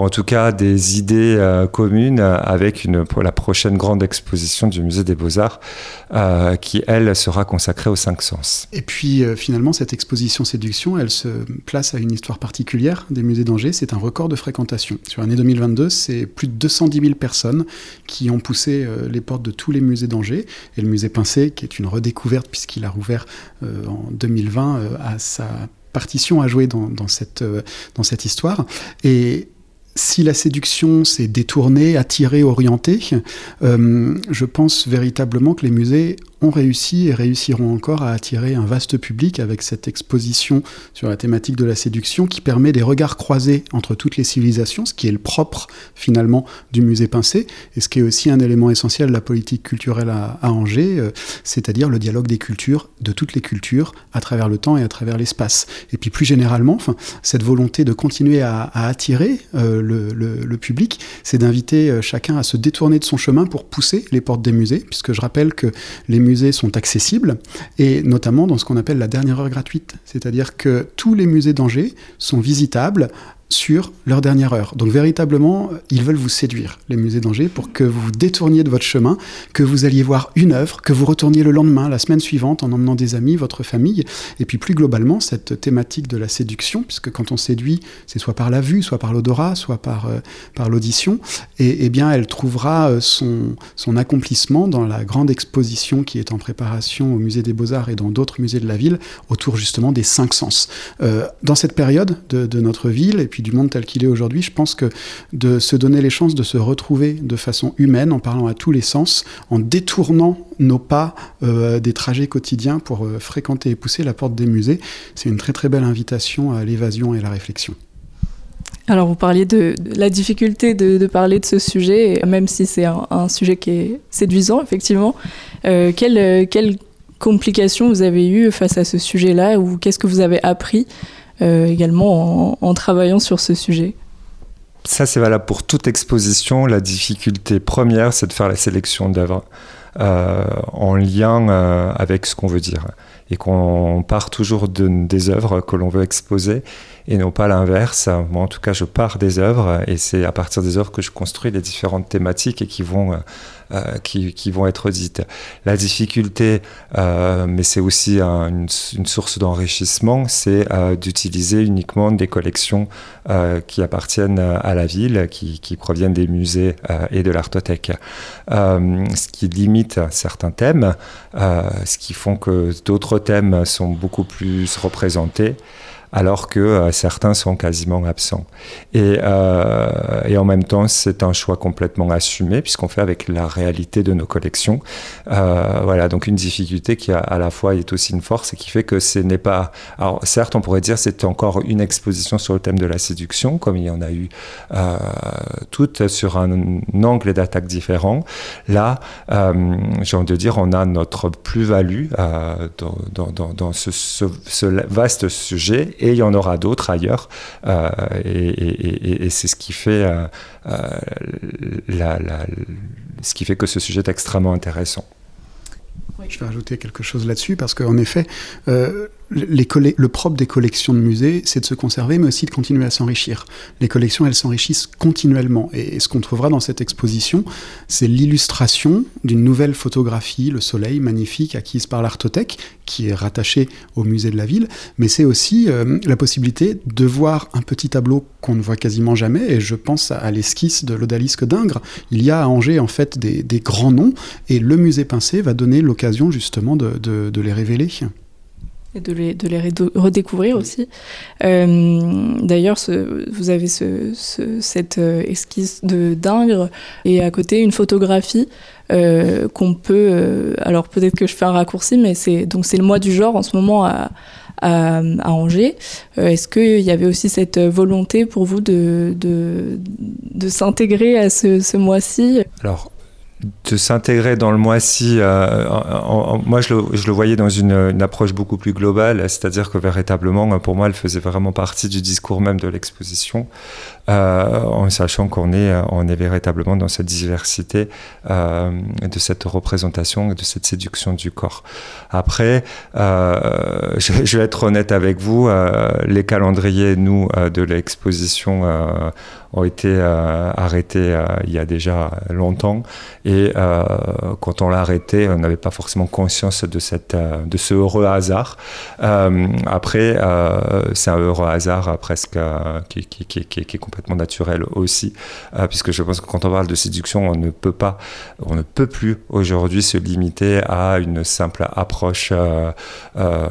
en tout cas des idées euh, communes avec une, pour la prochaine grande exposition du Musée des Beaux-Arts euh, qui, elle, sera consacrée aux cinq sens. Et puis euh, finalement, cette exposition séduction, elle se place à une histoire particulière des musées d'Angers. C'est un record de fréquentation. Sur l'année 2022, c'est plus de 210 000 personnes qui ont poussé les portes de tous les musées d'Angers. Et le musée Pincé, qui est une redécouverte puisqu'il a rouvert en 2020 à sa partition à jouer dans, cette, dans cette histoire. Et si la séduction s'est détournée, attirée, orientée, euh, je pense véritablement que les musées ont réussi et réussiront encore à attirer un vaste public avec cette exposition sur la thématique de la séduction qui permet des regards croisés entre toutes les civilisations, ce qui est le propre finalement du musée Pincé et ce qui est aussi un élément essentiel de la politique culturelle à, Angers, euh, c'est-à-dire le dialogue des cultures, de toutes les cultures, à travers le temps et à travers l'espace. Et puis plus généralement, cette volonté de continuer à, attirer euh, le, public, c'est d'inviter euh, chacun à se détourner de son chemin pour pousser les portes des musées, puisque je rappelle que les musées sont accessibles, et notamment dans ce qu'on appelle la dernière heure gratuite. C'est-à-dire que tous les musées d'Angers sont visitables sur leur dernière heure. Donc véritablement, ils veulent vous séduire, les musées d'Angers, pour que vous vous détourniez de votre chemin, que vous alliez voir une œuvre, que vous retourniez le lendemain, la semaine suivante, en emmenant des amis, votre famille, et puis plus globalement, cette thématique de la séduction, puisque quand on séduit, c'est soit par la vue, soit par l'odorat, soit par, euh, par l'audition, et, eh bien elle trouvera euh, son, son accomplissement dans la grande exposition qui est en préparation au musée des beaux-arts et dans d'autres musées de la ville, autour justement des cinq sens. Euh, dans cette période de, de notre ville, et du monde tel qu'il est aujourd'hui, je pense que de se donner les chances de se retrouver de façon humaine, en parlant à tous les sens, en détournant nos pas euh, des trajets quotidiens pour euh, fréquenter et pousser la porte des musées, c'est une très très belle invitation à l'évasion et à la réflexion. Alors vous parliez de, la difficulté de, parler de ce sujet, même si c'est un, sujet qui est séduisant, effectivement. Euh, quelles quelle complications vous avez eues face à ce sujet-là ou qu'est-ce que vous avez appris également en, travaillant sur ce sujet. Ça, c'est valable pour toute exposition. La difficulté première, c'est de faire la sélection d'œuvres euh, en lien euh, avec ce qu'on veut dire. Et qu'on part toujours de, des œuvres que l'on veut exposer et non pas l'inverse. Moi, en tout cas, je pars des œuvres et c'est à partir des œuvres que je construis les différentes thématiques et qui vont euh, qui, qui, vont être dites. La difficulté, euh, mais c'est aussi une, source d'enrichissement, c'est euh, d'utiliser uniquement des collections qui appartiennent à la ville, qui, qui proviennent des musées et de l'artothèque. ce qui limite certains thèmes, ce qui font que d'autres thèmes sont beaucoup plus représentés alors que euh, certains sont quasiment absents. Et, euh, et en même temps, c'est un choix complètement assumé puisqu'on fait avec la réalité de nos collections. Euh, voilà, donc une difficulté qui à, la fois est aussi une force et qui fait que ce n'est pas. Alors certes, on pourrait dire c'est encore une exposition sur le thème de la séduction, comme il y en a eu toutes sur un, angle d'attaque différent. Là, j'ai envie de dire, on a notre plus-value dans, ce vaste sujet et il y en aura d'autres ailleurs. Euh, et, c'est ce qui fait euh, euh, ce qui fait que ce sujet est extrêmement intéressant. Je vais rajouter quelque chose là-dessus parce qu'en effet, le propre des collections de musées, c'est de se conserver, mais aussi de continuer à s'enrichir. Les collections, elles s'enrichissent continuellement. Et, ce qu'on trouvera dans cette exposition, c'est l'illustration d'une nouvelle photographie, le soleil magnifique, acquise par l'Artothèque, qui est rattachée au musée de la ville. Mais c'est aussi euh, la possibilité de voir un petit tableau qu'on ne voit quasiment jamais. Et je pense à, l'esquisse de l'odalisque d'Ingres. Il y a à Angers, en fait, des, grands noms. Et le musée Pincé va donner l'occasion, justement, de les révéler. Et de les, de les redo- redécouvrir aussi. Euh, D'ailleurs, vous avez ce, ce- cette euh, esquisse de d'Ingres et à côté une photographie euh, qu'on peut. euh, alors peut-être que je fais un raccourci, mais c'est donc c'est le mois du genre en ce moment à, à, à Angers. Est-ce qu'il y avait aussi cette volonté pour vous de, de, de s'intégrer à ce, ce mois-ci? Alors, de s'intégrer dans le mois-ci, euh, moi je le, je le voyais dans une, une approche beaucoup plus globale, c'est-à-dire que véritablement, pour moi, elle faisait vraiment partie du discours même de l'exposition, en sachant qu'on est, on est véritablement dans cette diversité euh, de cette représentation et de cette séduction du corps. Après, euh, je, vais être honnête avec vous, euh, les calendriers, nous, euh, de l'exposition, euh, ont été euh, arrêtés euh, il y a déjà longtemps. Et euh, quand on l'a arrêté, on n'avait pas forcément conscience de, cette, euh, de ce heureux hasard. Euh, après, euh, c'est un heureux hasard euh, presque euh, qui- qui est complètement naturel aussi, euh, puisque je pense que quand on parle de séduction, on ne peut pas, on ne peut plus aujourd'hui se limiter à une simple approche euh, euh,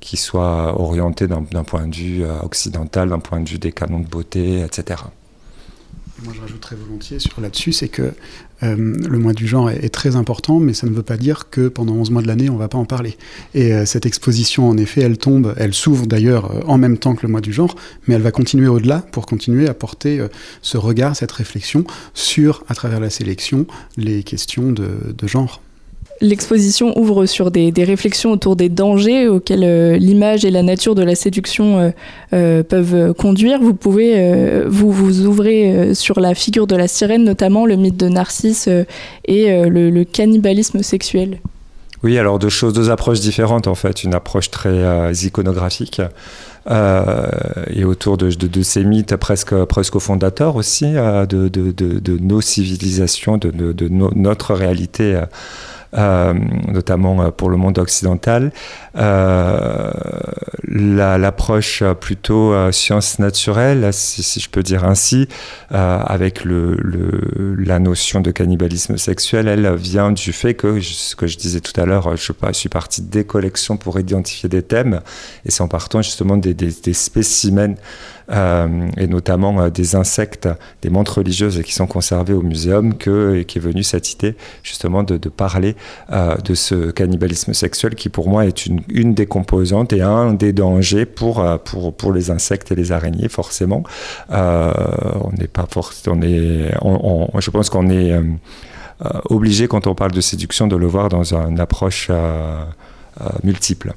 qui soit orientée d'un point de vue occidental, d'un point de vue des canons de beauté, etc. Moi, je rajouterais volontiers sur là-dessus, c'est que euh, le mois du genre est, très important, mais ça ne veut pas dire que pendant 11 mois de l'année, on ne va pas en parler. Et euh, cette exposition, en effet, elle tombe, elle s'ouvre d'ailleurs euh, en même temps que le mois du genre, mais elle va continuer au-delà pour continuer à porter ce regard, cette réflexion sur, à travers la sélection, les questions de genre. L'exposition ouvre sur des, réflexions autour des dangers auxquels euh, l'image et la nature de la séduction euh, euh, peuvent conduire. Vous pouvez vous vous ouvrez sur la figure de la sirène, notamment le mythe de Narcisse et le, cannibalisme sexuel. Oui, alors deux choses, deux approches différentes en fait. Une approche très iconographique et autour de, ces mythes presque, presque fondateurs aussi de, de, nos civilisations, de, de, de no- notre réalité. Notamment euh, pour le monde occidental, euh, la- l'approche euh, plutôt euh, science naturelle, si, je peux dire ainsi, euh, avec la notion de cannibalisme sexuel, elle vient du fait que, ce que je disais tout à l'heure, je, suis parti des collections pour identifier des thèmes, et c'est en partant justement des, spécimens, euh, et notamment euh, des insectes, des montres religieuses qui sont conservées au muséum, que, qui est venue cette idée justement de, parler euh, de ce cannibalisme sexuel qui pour moi est une, des composantes et un des dangers pour, euh, pour, pour les insectes et les araignées forcément. Euh, on n'est pas forcément, on je pense qu'on est euh, euh, obligé quand on parle de séduction de le voir dans une approche euh, euh, multiple.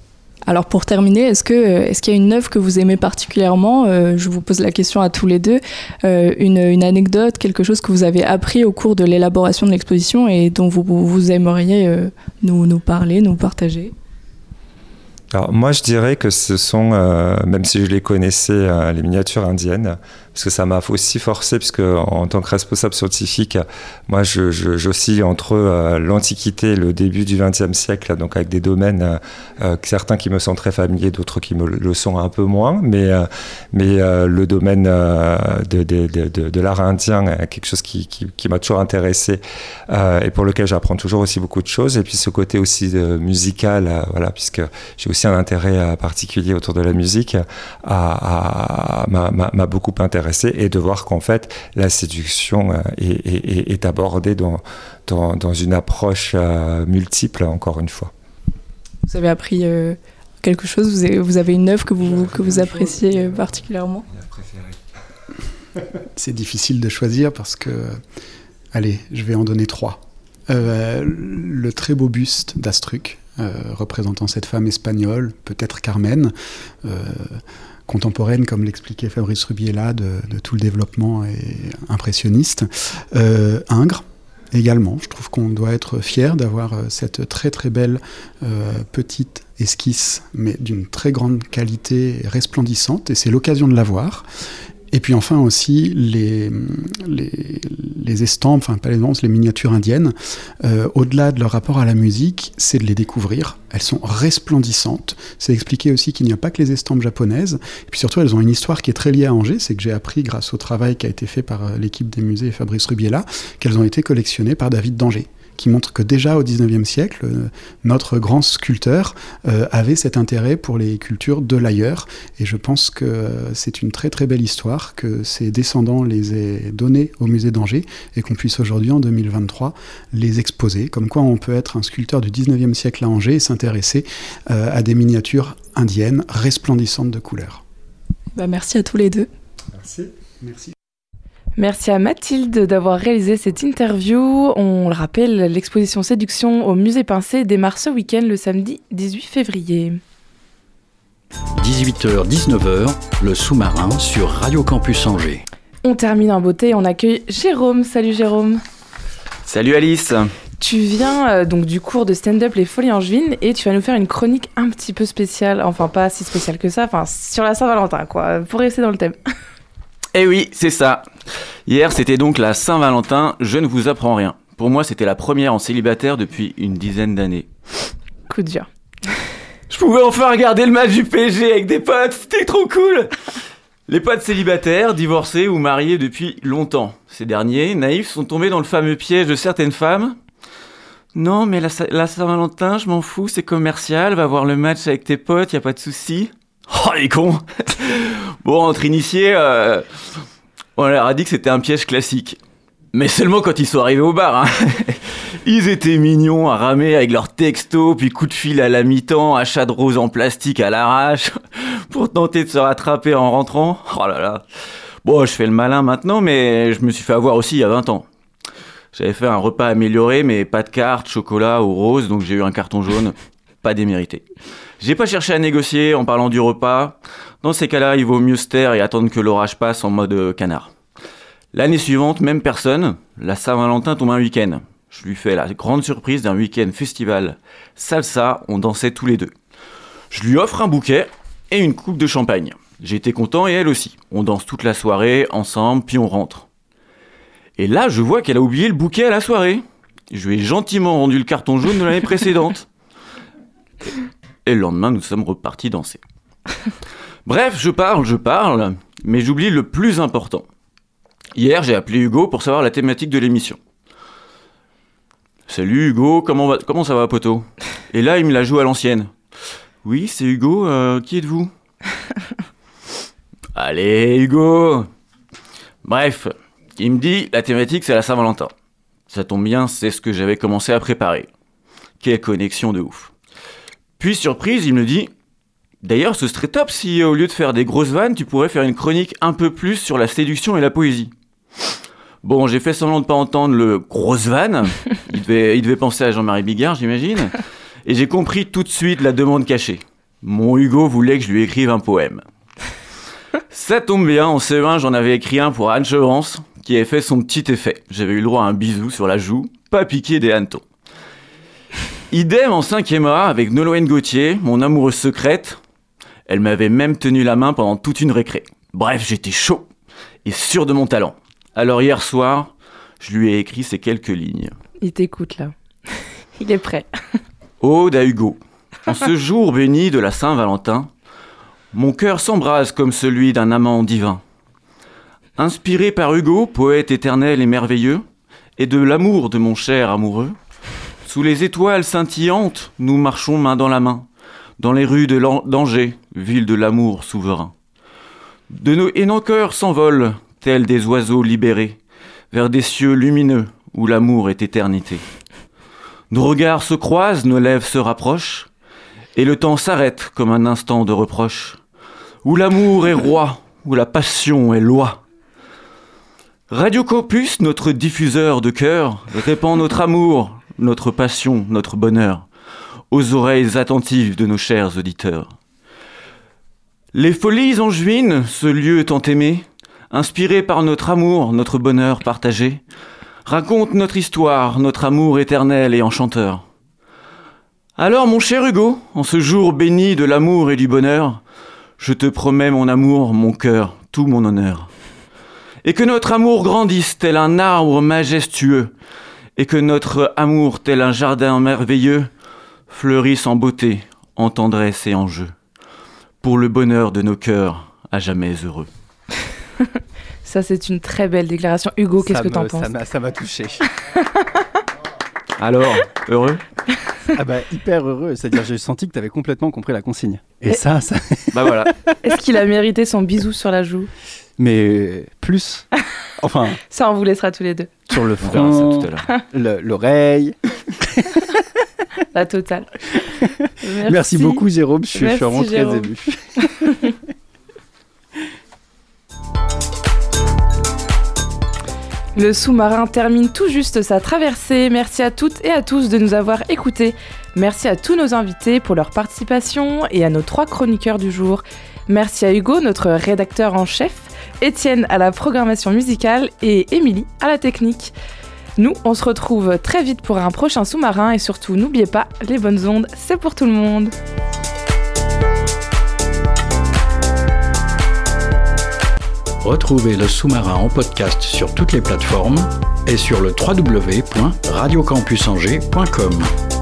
Alors pour terminer, est-ce qu'il y a une œuvre que vous aimez particulièrement Euh, Je vous pose la question à tous les deux. Euh, une, anecdote, quelque chose que vous avez appris au cours de l'élaboration de l'exposition et dont vous, vous aimeriez euh, nous, parler, nous partager? Alors moi je dirais que ce sont, même si je les connaissais, les miniatures indiennes, parce que ça m'a aussi forcé, puisque en tant que responsable scientifique, moi je, je- entre euh, l'Antiquité et le début du XXe siècle, donc avec des domaines, euh, euh, certains qui me sont très familiers, d'autres qui me le sont un peu moins, mais, le domaine de, l'art indien quelque chose qui, m'a toujours intéressé et pour lequel j'apprends toujours aussi beaucoup de choses, et puis ce côté aussi musical, puisque j'ai aussi un intérêt particulier autour de la musique, m'a beaucoup intéressé et de voir qu'en fait la séduction euh, est, est- est- est abordée dans, dans, dans une approche euh, multiple, encore une fois. Vous avez appris euh, quelque chose? Vous avez, vous avez une œuvre que vous, que vous appréciez particulièrement? C'est difficile de choisir parce que, allez, je vais en donner trois. Euh, le très beau buste d'Astruc, euh, représentant cette femme espagnole, peut-être Carmen, euh, contemporaine, comme l'expliquait Fabrice Rubiela, de, tout le développement et impressionniste. Euh, Ingres, également. Je trouve qu'on doit être fier d'avoir cette très très belle euh, petite esquisse, mais d'une très grande qualité resplendissante, et c'est l'occasion de la voir. Et puis enfin aussi les, les, estampes, enfin pas les estampes, les miniatures indiennes, euh, au-delà de leur rapport à la musique, c'est de les découvrir. Elles sont resplendissantes. C'est expliqué aussi qu'il n'y a pas que les estampes japonaises. Et puis surtout, elles ont une histoire qui est très liée à Angers. C'est que j'ai appris, grâce au travail qui a été fait par euh, l'équipe des musées Fabrice Rubiela, qu'elles ont été collectionnées par David d'Angers qui montre que déjà au XIXe siècle, euh, notre grand sculpteur euh, avait cet intérêt pour les cultures de l'ailleurs. Et je pense que euh, c'est une très très belle histoire que ses descendants les aient donnés au musée d'Angers et qu'on puisse aujourd'hui, en 2023, les exposer. Comme quoi on peut être un sculpteur du XIXe siècle à Angers et s'intéresser euh, à des miniatures indiennes resplendissantes de couleurs. Bah, merci à tous les deux. Merci. Merci. Merci à Mathilde d'avoir réalisé cette interview. On le rappelle, l'exposition Séduction au musée Pincé démarre ce week-end le samedi 18 février. 18h-19h, le sous-marin sur Radio Campus Angers. On termine en beauté, on accueille Jérôme. Salut Jérôme. Salut Alice. Tu viens euh, donc du cours de stand-up Les Folies Angevines et tu vas nous faire une chronique un petit peu spéciale, enfin pas si spéciale que ça, enfin sur la Saint-Valentin quoi, pour rester dans le thème. Eh oui, c'est ça. Hier, c'était donc la Saint-Valentin, je ne vous apprends rien. Pour moi, c'était la première en célibataire depuis une dizaine d'années. Coup de dur. Je pouvais enfin regarder le match du PSG avec des potes, c'était trop cool Les potes célibataires, divorcés ou mariés depuis longtemps. Ces derniers, naïfs, sont tombés dans le fameux piège de certaines femmes. Non, mais la, la Saint-Valentin, je m'en fous, c'est commercial, va voir le match avec tes potes, y a pas de souci. Oh, les cons Bon, entre initiés, euh, on leur a dit que c'était un piège classique. Mais seulement quand ils sont arrivés au bar. Hein. Ils étaient mignons à ramer avec leurs textos, puis coup de fil à la mi-temps, achat de roses en plastique à l'arrache, pour tenter de se rattraper en rentrant. Oh là là. Bon, je fais le malin maintenant, mais je me suis fait avoir aussi il y a 20 ans. J'avais fait un repas amélioré, mais pas de carte, chocolat ou rose, donc j'ai eu un carton jaune. Pas démérité. J'ai pas cherché à négocier en parlant du repas. Dans ces cas-là, il vaut mieux se taire et attendre que l'orage passe en mode euh, canard. L'année suivante, même personne, la Saint-Valentin tombe un week-end. Je lui fais la grande surprise d'un week-end festival salsa, on dansait tous les deux. Je lui offre un bouquet et une coupe de champagne. J'étais content et elle aussi. On danse toute la soirée ensemble, puis on rentre. Et là, je vois qu'elle a oublié le bouquet à la soirée. Je lui ai gentiment rendu le carton jaune de l'année précédente. Et le lendemain, nous sommes repartis danser. Bref, je parle, je parle, mais j'oublie le plus important. Hier, j'ai appelé Hugo pour savoir la thématique de l'émission. Salut Hugo, comment, va- comment ça va, poteau? Et là, il me la joue à l'ancienne. Oui, c'est Hugo, euh, qui êtes-vous? Allez, Hugo Bref, il me dit la thématique c'est la Saint-Valentin. Ça tombe bien, c'est ce que j'avais commencé à préparer. Quelle connexion de ouf. Puis surprise, il me dit D'ailleurs, ce serait top si au lieu de faire des grosses vannes, tu pourrais faire une chronique un peu plus sur la séduction et la poésie. Bon, j'ai fait semblant de pas entendre le grosse vanne. Il devait, penser à Jean-Marie Bigard, j'imagine. Et j'ai compris tout de suite la demande cachée. Mon Hugo voulait que je lui écrive un poème. Ça tombe bien, en CE1, j'en avais écrit un pour Anne Chevrance, qui avait fait son petit effet. J'avais eu le droit à un bisou sur la joue, pas piqué des hannetons. Idem en 5e A avec Nolwenn Gauthier, mon amoureuse secrète. Elle m'avait même tenu la main pendant toute une récré. Bref, j'étais chaud et sûr de mon talent. Alors hier soir, je lui ai écrit ces quelques lignes. Il t'écoute là. Il est prêt. Ode à Hugo. En ce jour béni de la Saint-Valentin, mon cœur s'embrase comme celui d'un amant divin. Inspiré par Hugo, poète éternel et merveilleux, et de l'amour de mon cher amoureux, sous les étoiles scintillantes, nous marchons main dans la main, dans les rues de d'Angers, ville de l'amour souverain. De nos, et nos cœurs s'envolent, tels des oiseaux libérés, vers des cieux lumineux où l'amour est éternité. Nos regards se croisent, nos lèvres se rapprochent, et le temps s'arrête comme un instant de reproche, où l'amour est roi, où la passion est loi. Radio Campus, notre diffuseur de cœur, répand notre amour, notre passion, notre bonheur. aux oreilles attentives de nos chers auditeurs. Les folies angevines, ce lieu tant aimé, inspiré par notre amour, notre bonheur partagé, raconte notre histoire, notre amour éternel et enchanteur. Alors, mon cher Hugo, en ce jour béni de l'amour et du bonheur, je te promets mon amour, mon cœur, tout mon honneur. Et que notre amour grandisse tel un arbre majestueux, et que notre amour tel un jardin merveilleux fleurisse en beauté, en tendresse et en jeu, pour le bonheur de nos cœurs à jamais heureux. Ça, c'est une très belle déclaration. Hugo, qu'est-ce que t'en penses ça m'a- touché. Alors, heureux Ah bah hyper heureux, c'est-à-dire j'ai senti que tu avais complètement compris la consigne. Et ça, ça... Bah voilà. Est-ce qu'il a mérité son bisou sur la joue? Mais plus, enfin, Ça, on vous laissera tous les deux. sur le front, tout à l'heure. le- l'oreille. La totale. Merci. beaucoup Jérôme, je suis, je suis Merci, vraiment très Jérôme. ému. Le sous-marin termine tout juste sa traversée. Merci à toutes et à tous de nous avoir écoutés. Merci à tous nos invités pour leur participation et à nos trois chroniqueurs du jour. Merci à Hugo, notre rédacteur en chef, Étienne à la programmation musicale et Émilie à la technique. Nous, on se retrouve très vite pour un prochain sous-marin et surtout, n'oubliez pas, les bonnes ondes, c'est pour tout le monde. Retrouvez le sous-marin en podcast sur toutes les plateformes et sur le www.radiocampusangers.com.